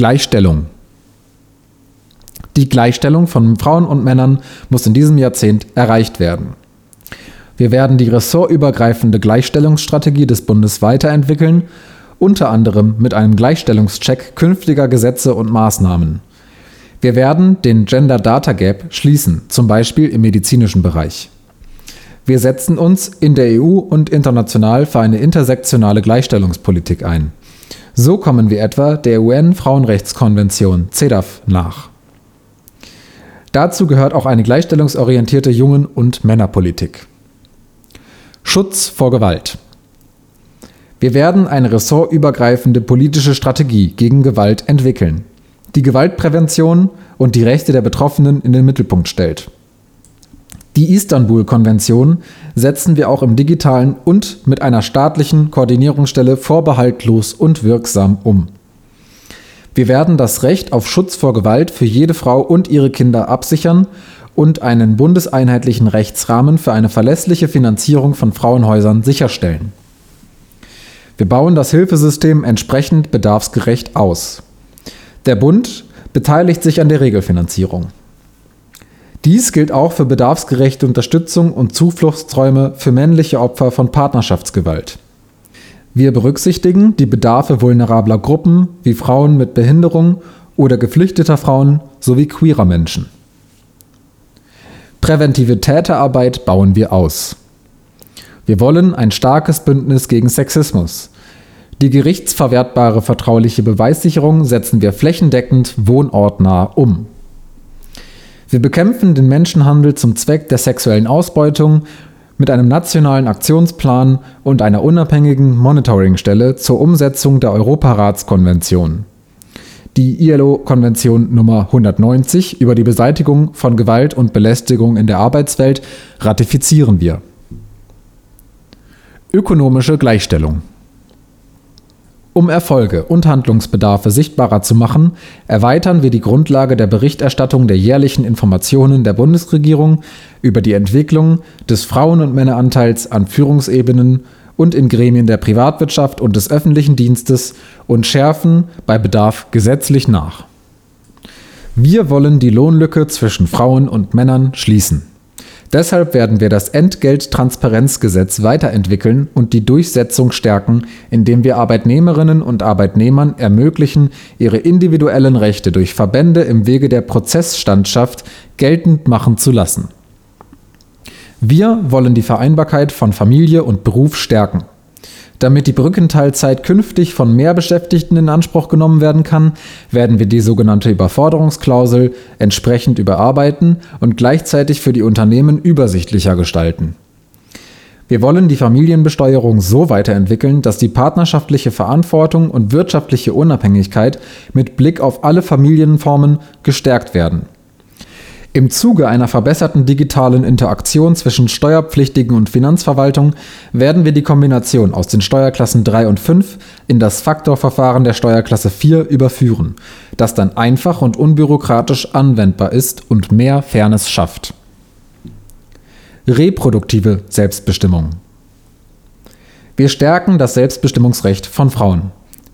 Gleichstellung. Die Gleichstellung von Frauen und Männern muss in diesem Jahrzehnt erreicht werden. Wir werden die ressortübergreifende Gleichstellungsstrategie des Bundes weiterentwickeln, unter anderem mit einem Gleichstellungscheck künftiger Gesetze und Maßnahmen. Wir werden den Gender Data Gap schließen, zum Beispiel im medizinischen Bereich. Wir setzen uns in der EU und international für eine intersektionale Gleichstellungspolitik ein. So kommen wir etwa der UN-Frauenrechtskonvention CEDAW nach. Dazu gehört auch eine gleichstellungsorientierte Jungen- und Männerpolitik. Schutz vor Gewalt. Wir werden eine ressortübergreifende politische Strategie gegen Gewalt entwickeln, die Gewaltprävention und die Rechte der Betroffenen in den Mittelpunkt stellt. Die Istanbul-Konvention setzen wir auch im digitalen und mit einer staatlichen Koordinierungsstelle vorbehaltlos und wirksam um. Wir werden das Recht auf Schutz vor Gewalt für jede Frau und ihre Kinder absichern und einen bundeseinheitlichen Rechtsrahmen für eine verlässliche Finanzierung von Frauenhäusern sicherstellen. Wir bauen das Hilfesystem entsprechend bedarfsgerecht aus. Der Bund beteiligt sich an der Regelfinanzierung. Dies gilt auch für bedarfsgerechte Unterstützung und Zufluchtsräume für männliche Opfer von Partnerschaftsgewalt. Wir berücksichtigen die Bedarfe vulnerabler Gruppen wie Frauen mit Behinderung oder geflüchteter Frauen sowie queerer Menschen. Präventive Täterarbeit bauen wir aus. Wir wollen ein starkes Bündnis gegen Sexismus. Die gerichtsverwertbare vertrauliche Beweissicherung setzen wir flächendeckend wohnortnah um. Wir bekämpfen den Menschenhandel zum Zweck der sexuellen Ausbeutung mit einem nationalen Aktionsplan und einer unabhängigen Monitoringstelle zur Umsetzung der Europaratskonvention. Die ILO-Konvention Nummer 190 über die Beseitigung von Gewalt und Belästigung in der Arbeitswelt ratifizieren wir. Ökonomische Gleichstellung um Erfolge und Handlungsbedarfe sichtbarer zu machen, erweitern wir die Grundlage der Berichterstattung der jährlichen Informationen der Bundesregierung über die Entwicklung des Frauen- und Männeranteils an Führungsebenen und in Gremien der Privatwirtschaft und des öffentlichen Dienstes und schärfen bei Bedarf gesetzlich nach. Wir wollen die Lohnlücke zwischen Frauen und Männern schließen. Deshalb werden wir das Entgelttransparenzgesetz weiterentwickeln und die Durchsetzung stärken, indem wir Arbeitnehmerinnen und Arbeitnehmern ermöglichen, ihre individuellen Rechte durch Verbände im Wege der Prozessstandschaft geltend machen zu lassen. Wir wollen die Vereinbarkeit von Familie und Beruf stärken. Damit die Brückenteilzeit künftig von mehr Beschäftigten in Anspruch genommen werden kann, werden wir die sogenannte Überforderungsklausel entsprechend überarbeiten und gleichzeitig für die Unternehmen übersichtlicher gestalten. Wir wollen die Familienbesteuerung so weiterentwickeln, dass die partnerschaftliche Verantwortung und wirtschaftliche Unabhängigkeit mit Blick auf alle Familienformen gestärkt werden. Im Zuge einer verbesserten digitalen Interaktion zwischen Steuerpflichtigen und Finanzverwaltung werden wir die Kombination aus den Steuerklassen 3 und 5 in das Faktorverfahren der Steuerklasse 4 überführen, das dann einfach und unbürokratisch anwendbar ist und mehr Fairness schafft. Reproduktive Selbstbestimmung Wir stärken das Selbstbestimmungsrecht von Frauen.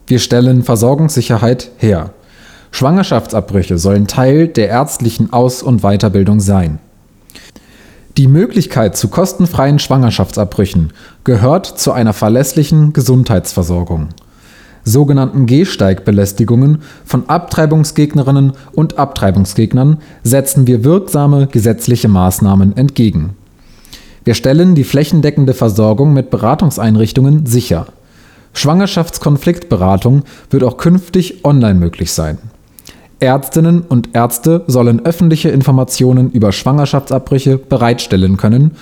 Wir stellen Versorgungssicherheit her. Schwangerschaftsabbrüche sollen Teil der ärztlichen Aus- und Weiterbildung sein. Die Möglichkeit zu kostenfreien Schwangerschaftsabbrüchen gehört zu einer verlässlichen Gesundheitsversorgung. Sogenannten Gehsteigbelästigungen von Abtreibungsgegnerinnen und Abtreibungsgegnern setzen wir wirksame gesetzliche Maßnahmen entgegen. Wir stellen die flächendeckende Versorgung mit Beratungseinrichtungen sicher. Schwangerschaftskonfliktberatung wird auch künftig online möglich sein. Ärztinnen und Ärzte sollen öffentliche Informationen über Schwangerschaftsabbrüche bereitstellen können,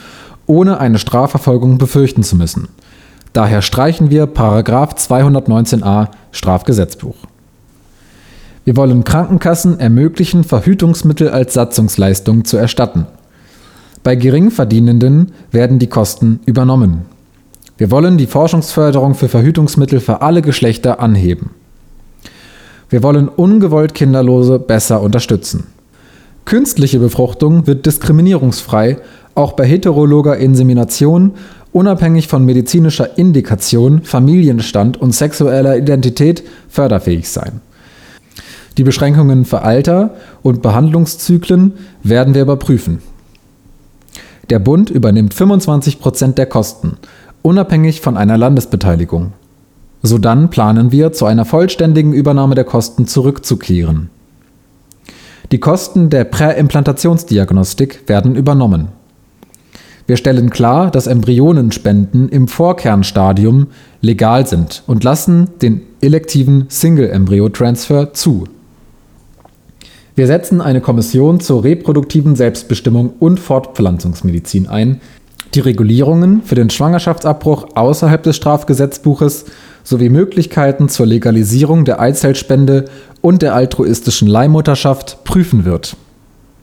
ohne eine Strafverfolgung befürchten zu müssen. Daher streichen wir 219a Strafgesetzbuch. Wir wollen Krankenkassen ermöglichen, Verhütungsmittel als Satzungsleistung zu erstatten. Bei Geringverdienenden werden die Kosten übernommen. Wir wollen die Forschungsförderung für Verhütungsmittel für alle Geschlechter anheben. Wir wollen ungewollt Kinderlose besser unterstützen. Künstliche Befruchtung wird diskriminierungsfrei auch bei heterologer Insemination unabhängig von medizinischer Indikation, Familienstand und sexueller Identität förderfähig sein. Die Beschränkungen für Alter und Behandlungszyklen werden wir überprüfen. Der Bund übernimmt 25 Prozent der Kosten, unabhängig von einer Landesbeteiligung. Sodann planen wir, zu einer vollständigen Übernahme der Kosten zurückzukehren. Die Kosten der Präimplantationsdiagnostik werden übernommen. Wir stellen klar, dass Embryonenspenden im Vorkernstadium legal sind und lassen den elektiven Single-Embryo-Transfer zu. Wir setzen eine Kommission zur reproduktiven Selbstbestimmung und Fortpflanzungsmedizin ein, die Regulierungen für den Schwangerschaftsabbruch außerhalb des Strafgesetzbuches sowie Möglichkeiten zur Legalisierung der Eizellspende und der altruistischen Leihmutterschaft prüfen wird